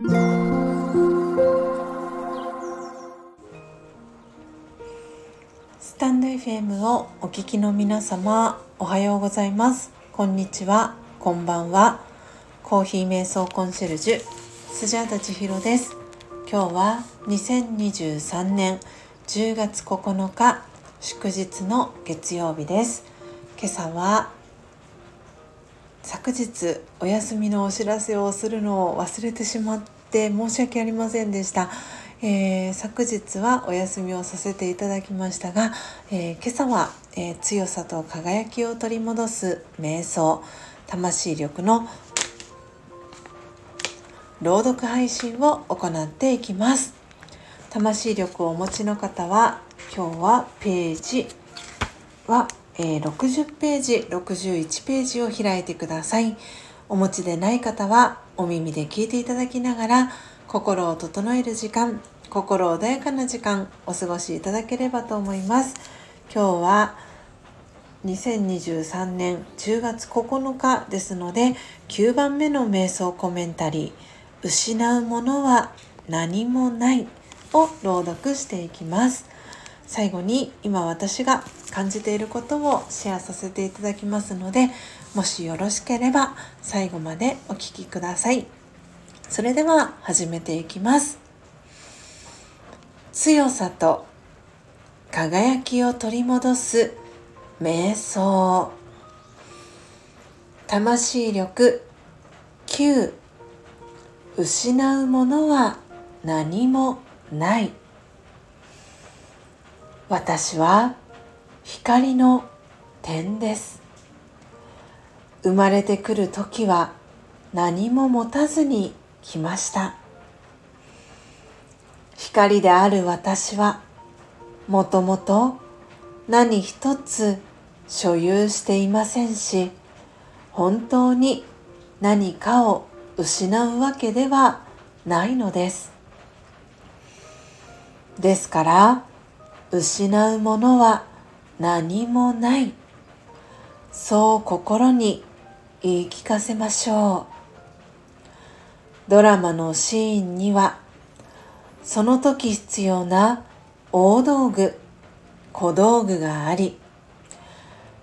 スタンド FM をお聞きの皆様おはようございます。こんにちは。こんばんは。コーヒー瞑想コンシェルジュスジャータ千尋です。今日は2023年10月9日祝日の月曜日です。今朝は昨日お休みのお知らせをするのを忘れてしまって申し訳ありませんでした、えー、昨日はお休みをさせていただきましたが、えー、今朝は、えー、強さと輝きを取り戻す瞑想魂力の朗読配信を行っていきます。魂力をお持ちの方は今日はページはえー、60ページ61ページを開いてください。お持ちでない方はお耳で聞いていただきながら心を整える時間心穏やかな時間お過ごしいただければと思います。今日は2023年10月9日ですので9番目の瞑想コメンタリー「失うものは何もない」を朗読していきます。最後に今私が感じていることをシェアさせていただきますのでもしよろしければ最後までお聴きください。それでは始めていきます。強さと輝きを取り戻す瞑想。魂力。9失うものは何もない。私は光の点です。生まれてくる時は何も持たずに来ました。光である私はもともと何一つ所有していませんし本当に何かを失うわけではないのです。ですから失うものは何もない。そう心に言い聞かせましょう。ドラマのシーンにはその時必要な大道具小道具があり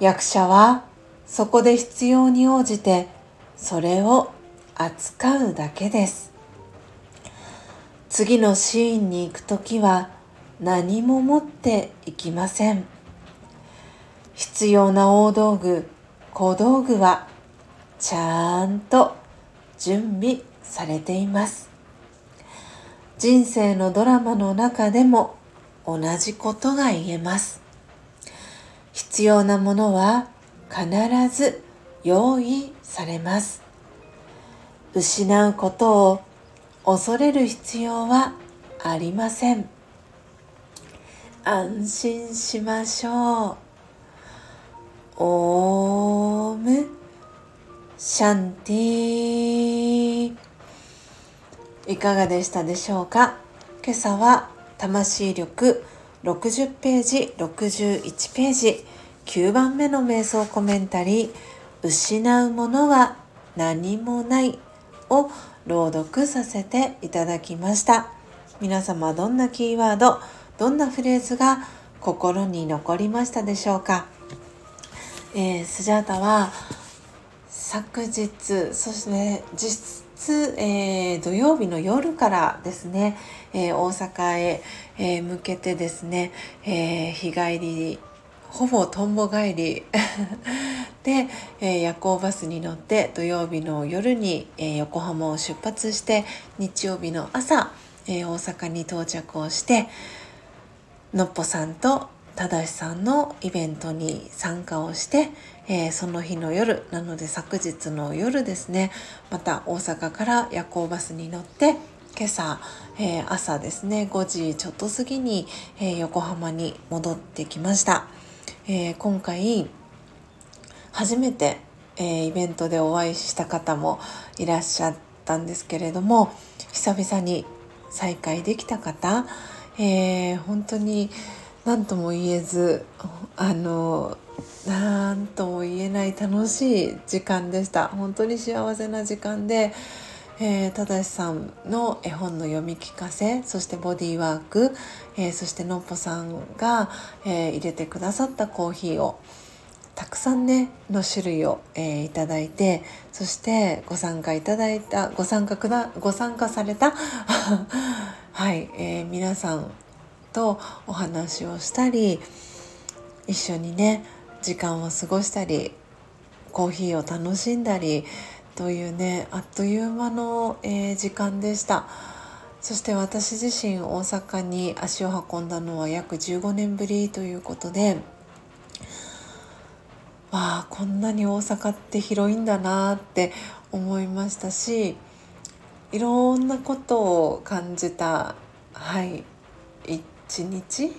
役者はそこで必要に応じてそれを扱うだけです。次のシーンに行く時は何も持っていきません。必要な大道具小道具はちゃんと準備されています。人生のドラマの中でも同じことが言えます。必要なものは必ず用意されます。失うことを恐れる必要はありません。安心しましょう。オーム。シャンティいかがでしたでしょうか？今朝は魂力60ページ61ページ。9番目の瞑想コメンタリー。失うものは何もない。を朗読させていただきました。皆様どんなキーワード？どんなフレーズが心に残りましたでしょうか、えー、スジャータは昨日そして実質、えー、土曜日の夜からですね、えー、大阪へ、え向けてですね、え日帰りほぼとんぼ帰り。で、え夜行バスに乗って土曜日の夜に、え横浜を出発して日曜日の朝、え大阪に到着をしてのっぽさんとただしさんのイベントに参加をして、えー、その日の夜なので昨日の夜ですねまた大阪から夜行バスに乗って今朝、えー、朝ですね5時ちょっと過ぎに、えー、横浜に戻ってきました、え今回初めて、えイベントでお会いした方もいらっしゃったんですけれども久々に再会できた方えー、本当に何とも言えずあの何とも言えない楽しい時間でした。本当に幸せな時間で、えー、正さんの絵本の読み聞かせそしてボディーワーク、えー、そしてのっぽさんが、えー、入れてくださったコーヒーをたくさんねの種類を、えー、いただいてそしてご参加いただいたご参加くだご参加されたはい、えー、皆さんとお話をしたり一緒にね時間を過ごしたりコーヒーを楽しんだりというねあっという間の、えー、時間でした。そして私自身大阪に足を運んだのは約15年ぶりということでわあこんなに大阪って広いんだなって思いましたしいろんなことを感じたはい一日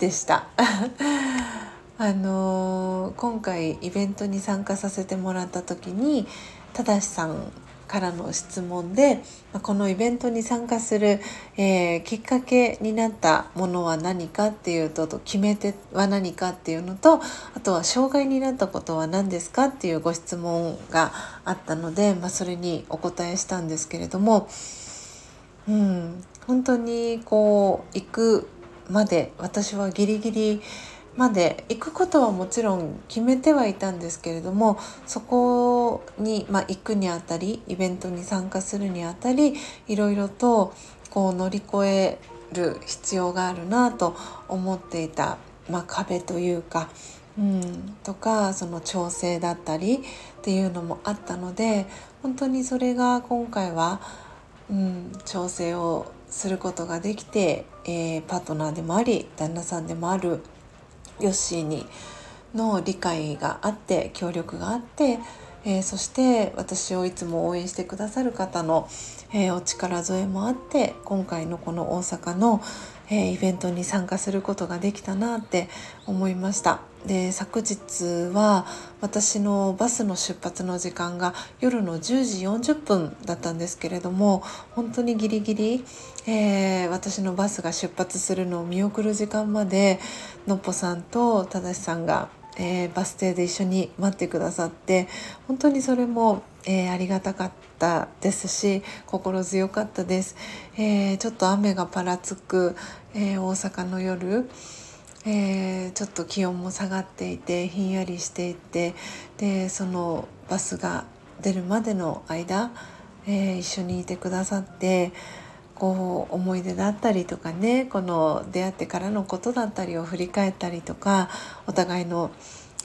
でした。あのー、今回イベントに参加させてもらった時にただしさんからの質問でこのイベントに参加する、えー、きっかけになったものは何かっていうと決め手は何かっていうのとあとは障害になったことは何ですかっていうご質問があったので、まあ、それにお答えしたんですけれども、うん、本当にこう行くまで私はギリギリまで行くことはもちろん決めてはいたんですけれどもそこに、まあ、行くにあたりイベントに参加するにあたりいろいろとこう乗り越える必要があるなと思っていた、まあ、壁というか、うん、とかその調整だったりっていうのもあったので本当にそれが今回は、うん、調整をすることができて、えー、パートナーでもあり旦那さんでもあるヨッシーにの理解があって協力があって、えー、そして私をいつも応援してくださる方の、えー、お力添えもあって今回のこの大阪の、えー、イベントに参加することができたなって思いました。で昨日は私のバスの出発の時間が夜の10時40分だったんですけれども本当にギリギリ、えー、私のバスが出発するのを見送る時間までのっぽさんとただしさんが、えー、バス停で一緒に待ってくださって本当にそれも、えー、ありがたかったですし心強かったです。えちょっと雨がぱらつく、え大阪の夜えー、ちょっと気温も下がっていてひんやりしていてでそのバスが出るまでの間、えー、一緒にいてくださってこう思い出だったりとかねこの出会ってからのことだったりを振り返ったりとかお互いの、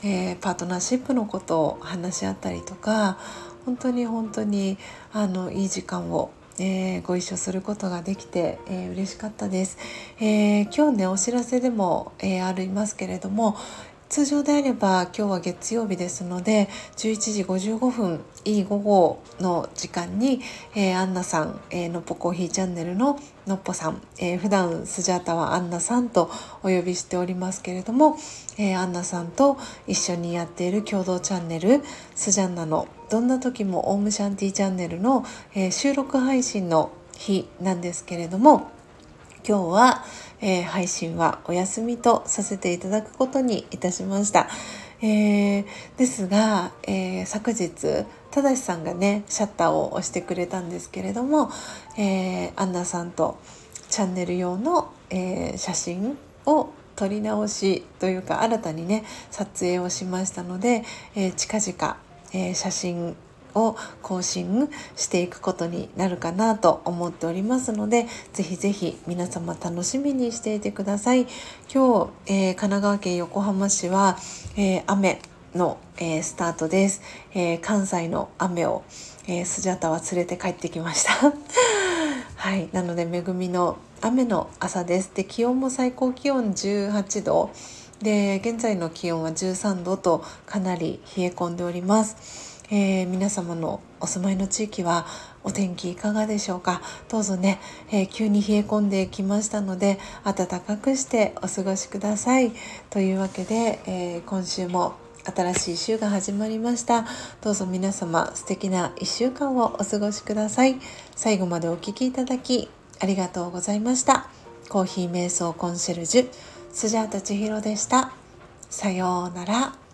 えー、パートナーシップのことを話し合ったりとか本当に本当にあのいい時間をえー、ご一緒することができて、えー、嬉しかったです、えー、今日ねお知らせでも、えー、ありますけれども通常であれば今日は月曜日ですので11時55分いい午後の時間に、えー、アンナさん、えー、のっぽコーヒーチャンネルののっぽさん、えー、普段スジャータはアンナさんとお呼びしておりますけれども、えー、アンナさんと一緒にやっている共同チャンネルスジャンナの。どんな時もオームシャンティチャンネルの、えー、収録配信の日なんですけれども今日は、えー、配信はお休みとさせていただくことにいたしました。えー、ですが、えー、昨日ただしさんがねシャッターを押してくれたんですけれども、えー、アンナさんとチャンネル用の、えー、写真を撮り直しというか新たにね撮影をしましたので、えー、近々、えー、写真を更新していくことになるかなと思っておりますのでぜひぜひ皆様楽しみにしていてください。今日、えー、神奈川県横浜市は、えー、雨の、えー、スタートです、え関西の雨を、えスジャタは連れて帰ってきました。はい。なので恵みの雨の朝です。で気温も最高気温18度。で現在の気温は13度とかなり冷え込んでおります。えー、皆様のお住まいの地域はお天気いかがでしょうか？どうぞね、えー、急に冷え込んできましたので暖かくしてお過ごしください。というわけで、えー、今週も新しい週が始まりました。どうぞ皆様素敵な1週間をお過ごしください。最後までお聴きいただきありがとうございました。コーヒー瞑想コンシェルジュスジャータ千尋でした。さようなら。